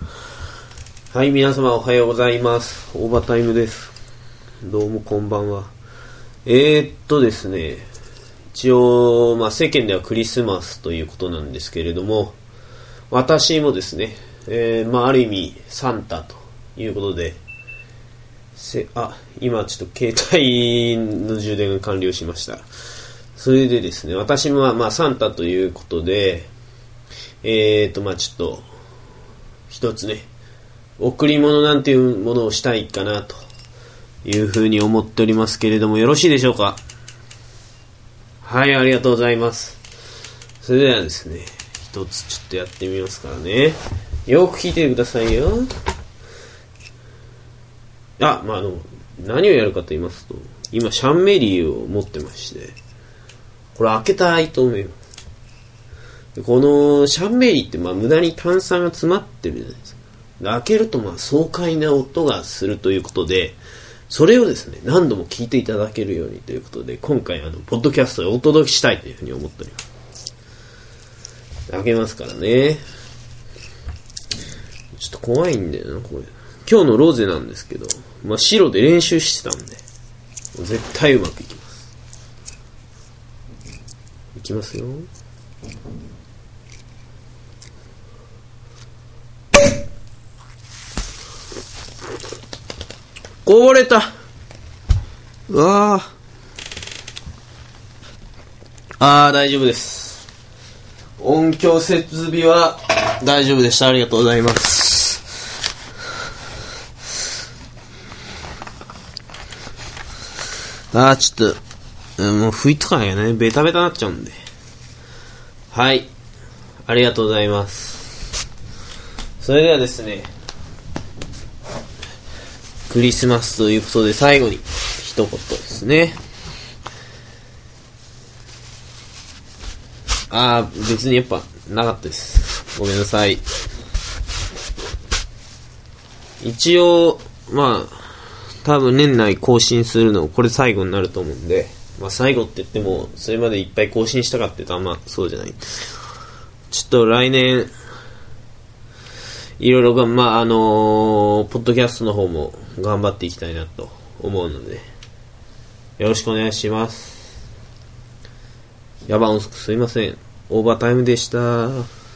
はい、皆様おはようございます。オーバータイムです。どうもこんばんは。えー、っとですね、一応、まあ世間ではクリスマスということなんですけれども、私もですね、えー、まあある意味サンタということで、せ、あ、今ちょっと携帯の充電が完了しました。それでですね、私もまあサンタということで、えーと、まあちょっと、一つね、贈り物なんていうものをしたいかなというふうに思っておりますけれども、よろしいでしょうか？はい、ありがとうございます。それではですね、一つちょっとやってみますからね。よく聞いてくださいよ。あ、まあ、あの、何をやるかと言いますと、今、シャンメリーを持ってまして、これ開けたいと思います。このシャンメリーってまあ無駄に炭酸が詰まってるじゃないですか。開けるとまあ爽快な音がするということで、それをですね、何度も聞いていただけるようにということで、今回あの、ポッドキャストでお届けしたいというふうに思っております。開けますからね。ちょっと怖いんだよな、これ。今日のローゼなんですけど、まあ白で練習してたんで、絶対うまくいきます。いきますよ。こぼれたうわーあー、大丈夫です。音響設備は大丈夫でした。ありがとうございます。あー、ちょっと、うんもう拭いとかなきゃね。ベタベタなっちゃうんで。はい。ありがとうございます。それではですね、クリスマスということで最後に一言ですね。ああ、別にやっぱなかったです。ごめんなさい。一応、まあ、多分年内更新するのこれ最後になると思うんで、まあ最後って言っても、それまでいっぱい更新したかって言うとあんまそうじゃない。ちょっと来年、いろいろが、まあ、あのーポッドキャストの方も頑張っていきたいなと思うので、よろしくお願いします。ヤバン遅くすいません。オーバータイムでした。